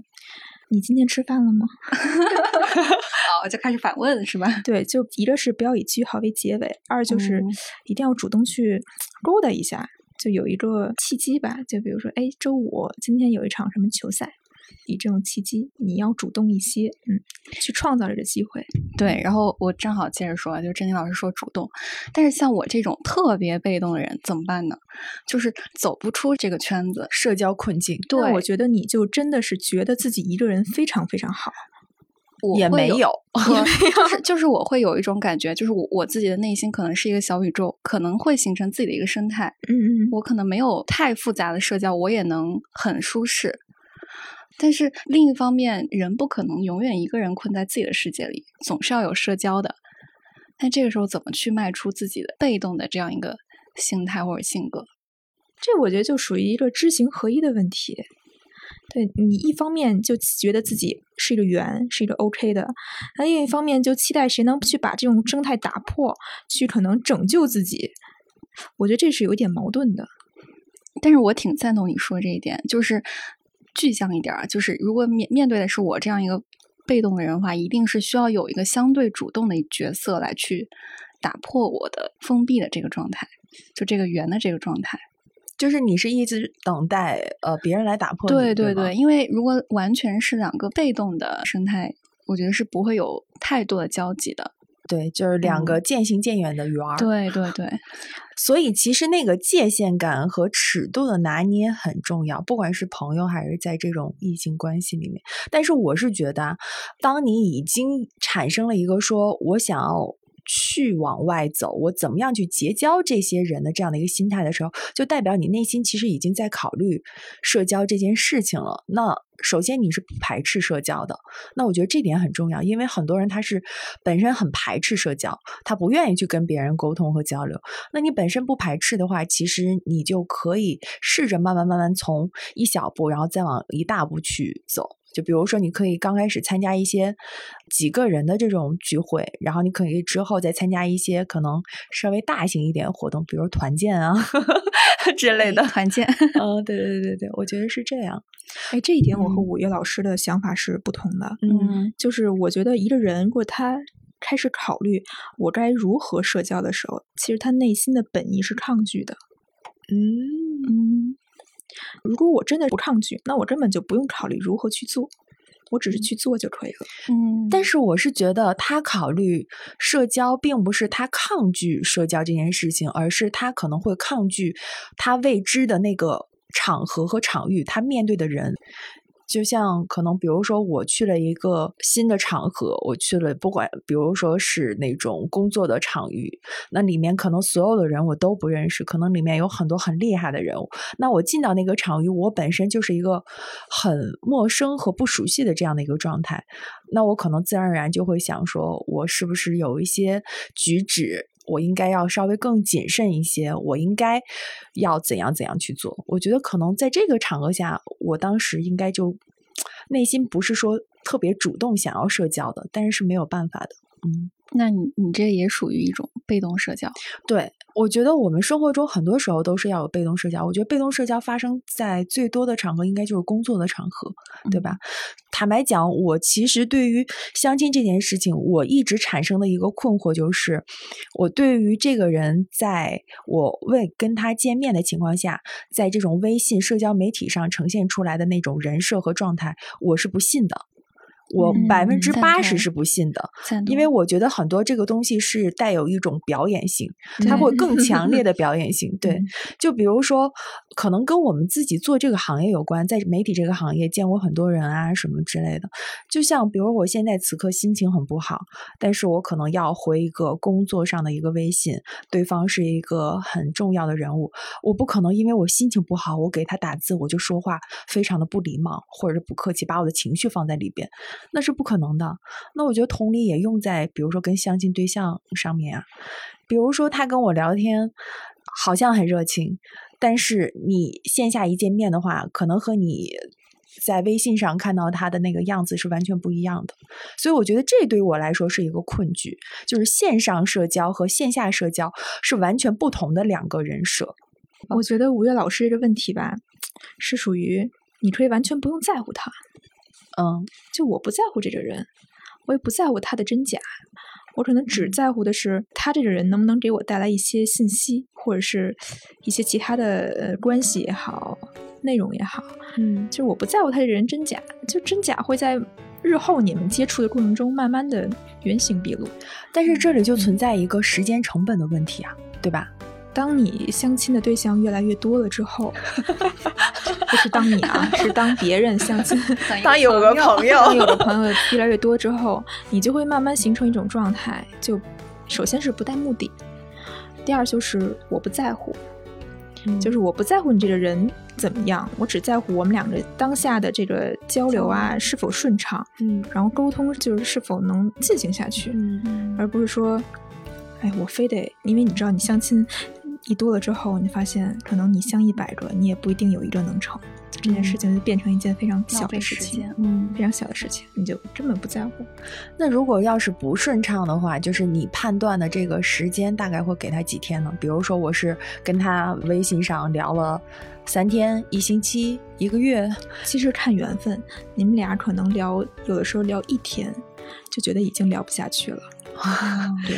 你今天吃饭了吗？*laughs* 哦，就开始反问是吧？对，就一个是不要以句号为结尾，二就是一定要主动去勾搭一下。就有一个契机吧，就比如说，哎，周五今天有一场什么球赛，以这种契机，你要主动一些，嗯，去创造这个机会。对，然后我正好接着说，就珍妮老师说主动，但是像我这种特别被动的人怎么办呢？就是走不出这个圈子，社交困境。对，我觉得你就真的是觉得自己一个人非常非常好。也没 *laughs* 有，就是就是我会有一种感觉，就是我我自己的内心可能是一个小宇宙，可能会形成自己的一个生态。嗯嗯，我可能没有太复杂的社交，我也能很舒适。但是另一方面，人不可能永远一个人困在自己的世界里，总是要有社交的。那这个时候怎么去迈出自己的被动的这样一个心态或者性格？这我觉得就属于一个知行合一的问题。对你一方面就觉得自己是一个圆，是一个 OK 的，那另一方面就期待谁能去把这种生态打破，去可能拯救自己。我觉得这是有一点矛盾的。但是我挺赞同你说这一点，就是具象一点，就是如果面面对的是我这样一个被动的人的话，一定是需要有一个相对主动的角色来去打破我的封闭的这个状态，就这个圆的这个状态。就是你是一直等待呃别人来打破对对对，因为如果完全是两个被动的生态，我觉得是不会有太多的交集的。对，就是两个渐行渐远的圆儿。对对对，*laughs* 所以其实那个界限感和尺度的拿捏很重要，不管是朋友还是在这种异性关系里面。但是我是觉得，当你已经产生了一个说我想要。去往外走，我怎么样去结交这些人的这样的一个心态的时候，就代表你内心其实已经在考虑社交这件事情了。那首先你是不排斥社交的，那我觉得这点很重要，因为很多人他是本身很排斥社交，他不愿意去跟别人沟通和交流。那你本身不排斥的话，其实你就可以试着慢慢慢慢从一小步，然后再往一大步去走。就比如说，你可以刚开始参加一些几个人的这种聚会，然后你可以之后再参加一些可能稍微大型一点活动，比如团建啊 *laughs* 之类的团建。*laughs* 嗯，对对对对，我觉得是这样。哎，这一点我和五月老师的想法是不同的。嗯，就是我觉得一个人如果他开始考虑我该如何社交的时候，其实他内心的本意是抗拒的。嗯嗯。如果我真的不抗拒，那我根本就不用考虑如何去做，我只是去做就可以了。嗯，但是我是觉得他考虑社交，并不是他抗拒社交这件事情，而是他可能会抗拒他未知的那个场合和场域，他面对的人。就像可能，比如说我去了一个新的场合，我去了，不管比如说是那种工作的场域，那里面可能所有的人我都不认识，可能里面有很多很厉害的人物。那我进到那个场域，我本身就是一个很陌生和不熟悉的这样的一个状态，那我可能自然而然就会想说，我是不是有一些举止？我应该要稍微更谨慎一些，我应该要怎样怎样去做？我觉得可能在这个场合下，我当时应该就内心不是说特别主动想要社交的，但是是没有办法的。嗯，那你你这也属于一种被动社交，对。我觉得我们生活中很多时候都是要有被动社交。我觉得被动社交发生在最多的场合，应该就是工作的场合，对吧？坦白讲，我其实对于相亲这件事情，我一直产生的一个困惑就是，我对于这个人在我未跟他见面的情况下，在这种微信社交媒体上呈现出来的那种人设和状态，我是不信的。我百分之八十是不信的，因为我觉得很多这个东西是带有一种表演性，它会更强烈的 *laughs* 表演性。对，就比如说，可能跟我们自己做这个行业有关，在媒体这个行业见过很多人啊什么之类的。就像比如我现在此刻心情很不好，但是我可能要回一个工作上的一个微信，对方是一个很重要的人物，我不可能因为我心情不好，我给他打字我就说话非常的不礼貌或者是不客气，把我的情绪放在里边。那是不可能的。那我觉得同理也用在，比如说跟相亲对象上面啊。比如说他跟我聊天，好像很热情，但是你线下一见面的话，可能和你在微信上看到他的那个样子是完全不一样的。所以我觉得这对于我来说是一个困局，就是线上社交和线下社交是完全不同的两个人设。我觉得吴越老师这个问题吧，是属于你可以完全不用在乎他。嗯，就我不在乎这个人，我也不在乎他的真假，我可能只在乎的是他这个人能不能给我带来一些信息，或者是一些其他的关系也好，内容也好，嗯，就是我不在乎他这人真假，就真假会在日后你们接触的过程中慢慢的原形毕露。但是这里就存在一个时间成本的问题啊，对吧？当你相亲的对象越来越多了之后，不是当你啊，是当别人相亲，当有个朋友，当有的 *laughs* 朋友越来越多之后，你就会慢慢形成一种状态，就首先是不带目的，第二就是我不在乎，就是我不在乎你这个人怎么样，我只在乎我们两个当下的这个交流啊是否顺畅，嗯，然后沟通就是是否能进行下去，嗯，而不是说，哎，我非得，因为你知道你相亲。一多了之后，你发现可能你相一百个，你也不一定有一个能成。这件事情就变成一件非常小的事情，嗯，非常小的事情，你就根本不在乎。那如果要是不顺畅的话，就是你判断的这个时间大概会给他几天呢？比如说我是跟他微信上聊了三天、一星期、一个月，其实看缘分。你们俩可能聊，有的时候聊一天，就觉得已经聊不下去了。啊，*laughs* 对，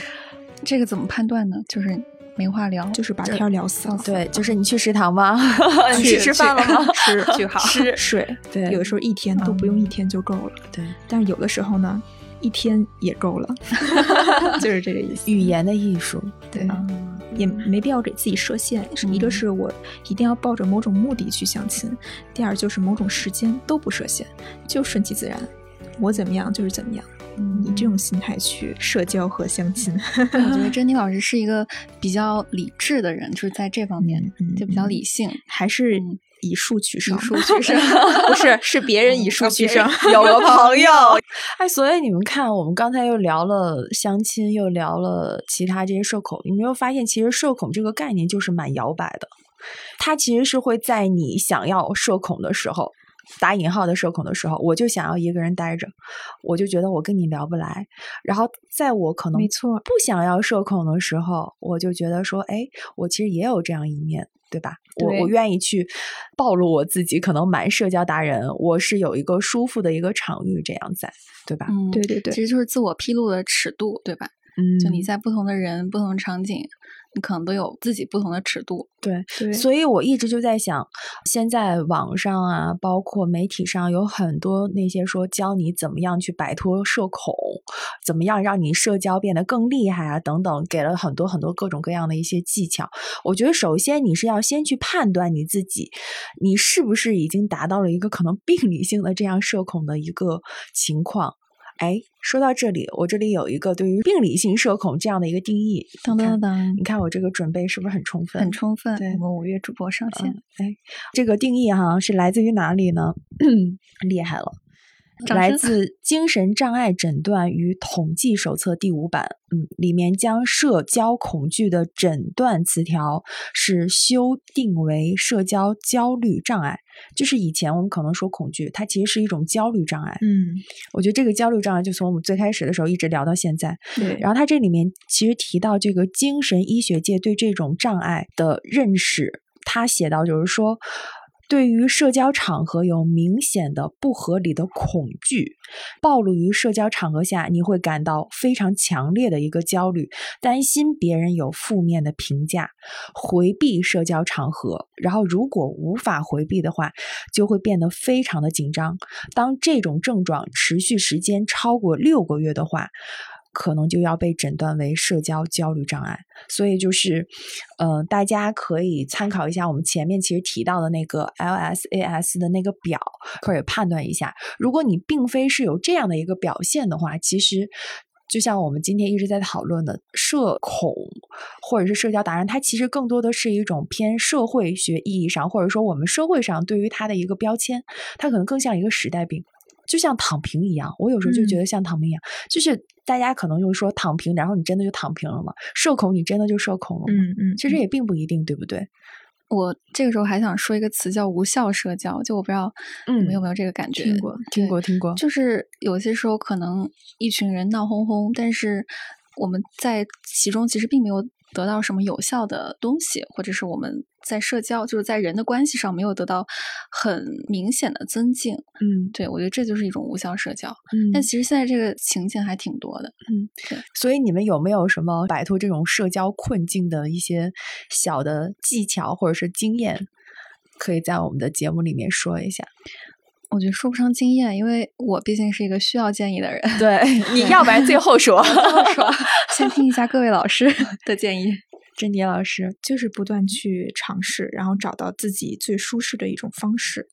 这个怎么判断呢？就是。没话聊，就是把天聊死了。对，就是你去食堂吗？*laughs* 你去吃饭了吗？吃 *laughs* 去好，吃 *laughs* 睡。对，有的时候一天都不用一天就够了。对，但是有的时候呢，一天也够了，就是这个意思。语言的艺术，对，也没必要给自己设限。一个是我一定要抱着某种目的去相亲，第二就是某种时间都不设限，就顺其自然，我怎么样就是怎么样。以这种心态去社交和相亲，我觉得珍妮老师是一个比较理智的人，就是在这方面就比较理性，还是以数取胜？数取胜 *laughs* 不是，是别人以数取胜。*laughs* 有个朋友，*laughs* 哎，所以你们看，我们刚才又聊了相亲，又聊了其他这些社恐，你没有发现，其实社恐这个概念就是蛮摇摆的，它其实是会在你想要社恐的时候。打引号的社恐的时候，我就想要一个人待着，我就觉得我跟你聊不来。然后在我可能没错不想要社恐的时候，我就觉得说，哎，我其实也有这样一面，对吧？我我愿意去暴露我自己，可能蛮社交达人，我是有一个舒服的一个场域这样在，对吧？嗯，对对对，其实就是自我披露的尺度，对吧？嗯，就你在不同的人、不同场景。你可能都有自己不同的尺度，对，所以我一直就在想，现在网上啊，包括媒体上有很多那些说教你怎么样去摆脱社恐，怎么样让你社交变得更厉害啊，等等，给了很多很多各种各样的一些技巧。我觉得首先你是要先去判断你自己，你是不是已经达到了一个可能病理性的这样社恐的一个情况。哎，说到这里，我这里有一个对于病理性社恐这样的一个定义。当当当，你看我这个准备是不是很充分？很充分。对，我们五月主播上线。哎，这个定义哈是来自于哪里呢？*clears throat* 厉害了。来自《精神障碍诊断与统计手册》第五版，嗯，里面将社交恐惧的诊断词条是修订为社交焦虑障碍。就是以前我们可能说恐惧，它其实是一种焦虑障碍。嗯，我觉得这个焦虑障碍就从我们最开始的时候一直聊到现在。对，然后它这里面其实提到这个精神医学界对这种障碍的认识，他写到就是说。对于社交场合有明显的不合理的恐惧，暴露于社交场合下，你会感到非常强烈的一个焦虑，担心别人有负面的评价，回避社交场合。然后，如果无法回避的话，就会变得非常的紧张。当这种症状持续时间超过六个月的话。可能就要被诊断为社交焦虑障碍，所以就是，呃，大家可以参考一下我们前面其实提到的那个 LSAS 的那个表，可以判断一下。如果你并非是有这样的一个表现的话，其实就像我们今天一直在讨论的社恐或者是社交达人，它其实更多的是一种偏社会学意义上，或者说我们社会上对于它的一个标签，它可能更像一个时代病。就像躺平一样，我有时候就觉得像躺平一样，就是大家可能就是说躺平，然后你真的就躺平了吗？社恐你真的就社恐了吗？嗯嗯，其实也并不一定，对不对？我这个时候还想说一个词叫无效社交，就我不知道你们有没有这个感觉？听过，听过，听过。就是有些时候可能一群人闹哄哄，但是我们在其中其实并没有得到什么有效的东西，或者是我们。在社交，就是在人的关系上没有得到很明显的增进。嗯，对，我觉得这就是一种无效社交。嗯，但其实现在这个情景还挺多的。嗯，对。所以你们有没有什么摆脱这种社交困境的一些小的技巧或者是经验？可以在我们的节目里面说一下。我觉得说不上经验，因为我毕竟是一个需要建议的人。对，*laughs* 你要不然最后说，最后说，*laughs* 先听一下各位老师 *laughs* 的建议。甄妮老师就是不断去尝试，然后找到自己最舒适的一种方式。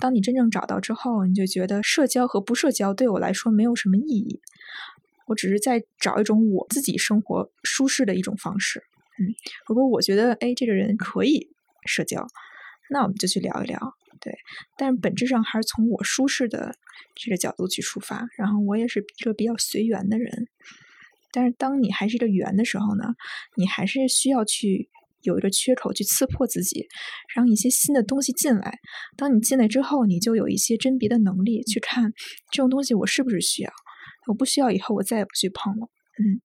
当你真正找到之后，你就觉得社交和不社交对我来说没有什么意义。我只是在找一种我自己生活舒适的一种方式。嗯，如果我觉得哎这个人可以社交，那我们就去聊一聊。对，但是本质上还是从我舒适的这个角度去出发。然后我也是一个比较随缘的人。但是当你还是一个圆的时候呢，你还是需要去有一个缺口去刺破自己，让一些新的东西进来。当你进来之后，你就有一些甄别的能力，去看这种东西我是不是需要。我不需要以后我再也不去碰了。嗯。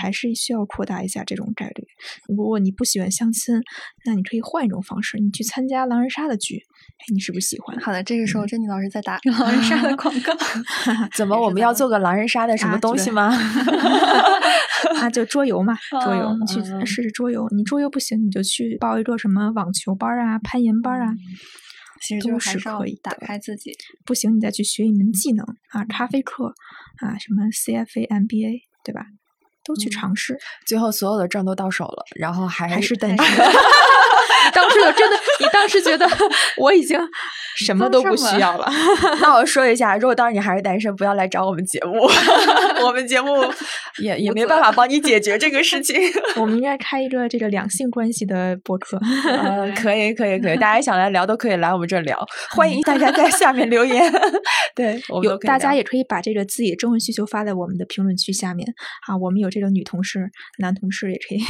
还是需要扩大一下这种概率。如果你不喜欢相亲，那你可以换一种方式，你去参加狼人杀的局，你是不是喜欢？好的，这个时候珍妮老师在打 *laughs* 狼人杀的 *laughs* 广告。*laughs* 怎么，我们要做个狼人杀的什么东西吗？啊，就桌游嘛，桌游，你去试试桌游。你桌游不行，你就去报一个什么网球班啊、攀岩班啊，其实就是可以打开自己。不行，你再去学一门技能啊，咖啡课啊，什么 CFA、MBA，对吧？都去尝试，最后所有的证都到手了，然后还还是单身。*laughs* 当时我真的，你当时觉得 *laughs* 我已经什么都不需要了。*laughs* 那我说一下，如果当时你还是单身，不要来找我们节目，我们节目也也没办法帮你解决这个事情。我们应该开一个这个两性关系的播客。嗯，可以，可以，可以，大家想来聊都可以来我们这聊，欢迎大家在下面留言。对，有大家也可以把这个自己的征婚需求发在我们的评论区下面啊。我们有这个女同事、男同事也可以。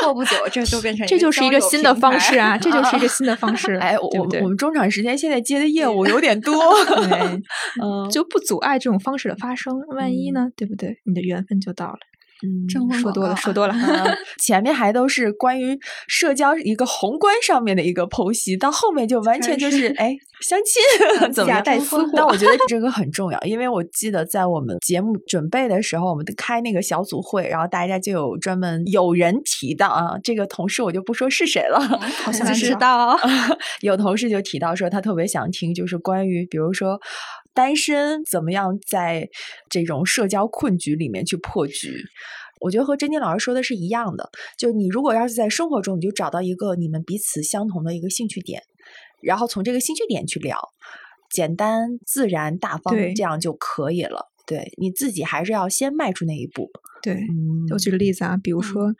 过不久，*laughs* 这就变成这就是一个新的方式啊！这就是一个新的方式。*laughs* 哎，我我们中场时间现在接的业务有点多，*laughs* 嗯，就不阻碍这种方式的发生。万一呢？对不对？你的缘分就到了。嗯，说多了，说多了。*laughs* 前面还都是关于社交一个宏观上面的一个剖析，到后面就完全就是哎，相亲 *laughs* 怎么样？但我觉得这个很重要，因为我记得在我们节目准备的时候，我们开那个小组会，然后大家就有专门有人提到啊，这个同事我就不说是谁了，好 *laughs* 像知道。有同事就提到说，他特别想听，就是关于比如说单身怎么样在这种社交困局里面去破局。我觉得和珍妮老师说的是一样的，就你如果要是在生活中，你就找到一个你们彼此相同的一个兴趣点，然后从这个兴趣点去聊，简单、自然、大方，这样就可以了。对，你自己还是要先迈出那一步。对，我举个例子啊，比如说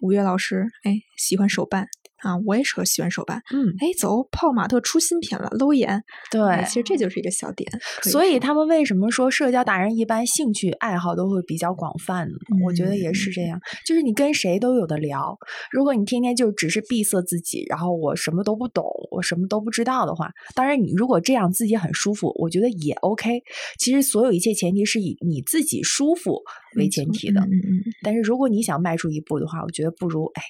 五月老师，哎，喜欢手办。啊，我也是个喜欢手办。嗯，哎，走，泡玛特出新品了，搂眼。对，其实这就是一个小点。所以他们为什么说社交达人一般兴趣爱好都会比较广泛呢？我觉得也是这样，就是你跟谁都有的聊。如果你天天就只是闭塞自己，然后我什么都不懂，我什么都不知道的话，当然你如果这样自己很舒服，我觉得也 OK。其实所有一切前提是以你自己舒服为前提的。嗯嗯。但是如果你想迈出一步的话，我觉得不如哎。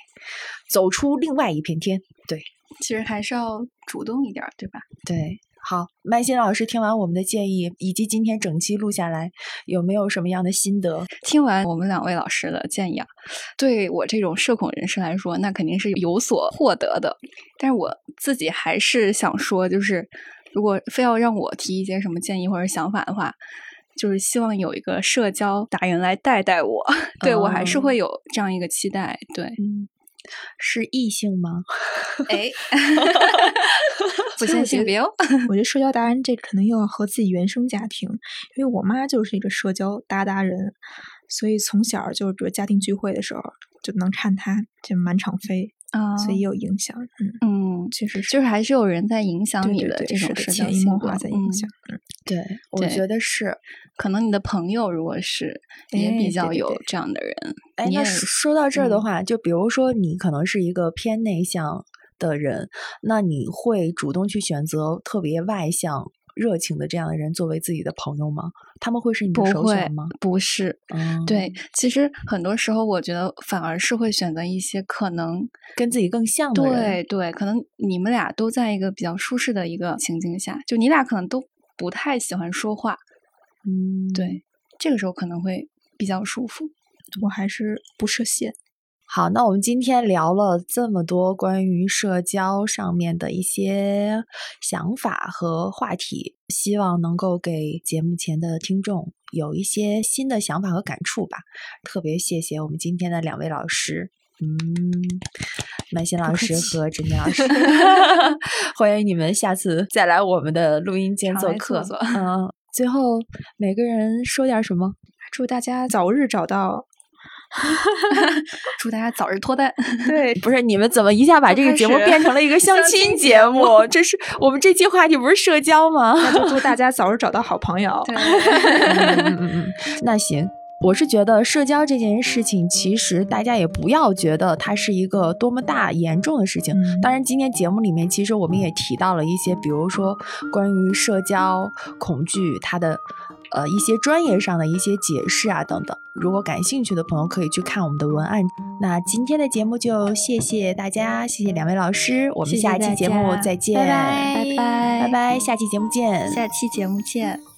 走出另外一片天，对，其实还是要主动一点，对吧？对，好，麦新老师听完我们的建议，以及今天整期录下来，有没有什么样的心得？听完我们两位老师的建议啊，对我这种社恐人士来说，那肯定是有所获得的。但是我自己还是想说，就是如果非要让我提一些什么建议或者想法的话，就是希望有一个社交达人来带带我。*laughs* 对我还是会有这样一个期待。对。是异性吗？哎，*laughs* 不限性别哦。我觉得社交达人这可能又要和自己原生家庭，因为我妈就是一个社交达达人，所以从小就是比如家庭聚会的时候就能看她就满场飞啊，所以有影响。嗯嗯，确实就是还是有人在影响你的这种潜移默化在影响。嗯，对，我觉得是。可能你的朋友如果是也比较有这样的人，哎，那说到这儿的话，就比如说你可能是一个偏内向的人，那你会主动去选择特别外向、热情的这样的人作为自己的朋友吗？他们会是你的首选吗？不是，嗯对，其实很多时候我觉得反而是会选择一些可能跟自己更像的人。对对，可能你们俩都在一个比较舒适的一个情境下，就你俩可能都不太喜欢说话。嗯，对，这个时候可能会比较舒服。我还是不设限。好，那我们今天聊了这么多关于社交上面的一些想法和话题，希望能够给节目前的听众有一些新的想法和感触吧。特别谢谢我们今天的两位老师，嗯，麦新老师和珍妮老师，欢迎你们下次再来我们的录音间做客。嗯，最后每个人说点什么？祝大家早日找到。*laughs* 祝大家早日脱单。*laughs* 对，不是你们怎么一下把这个节目变成了一个 *laughs* 相亲节目？这是我们这期话题不是社交吗？那就祝大家早日找到好朋友。嗯嗯嗯，那行，我是觉得社交这件事情，其实大家也不要觉得它是一个多么大严重的事情。当然，今天节目里面其实我们也提到了一些，比如说关于社交恐惧它的。呃，一些专业上的一些解释啊，等等。如果感兴趣的朋友可以去看我们的文案。那今天的节目就谢谢大家，谢谢两位老师，我们下期节目再见，拜拜拜拜，下期节目见，下期节目见。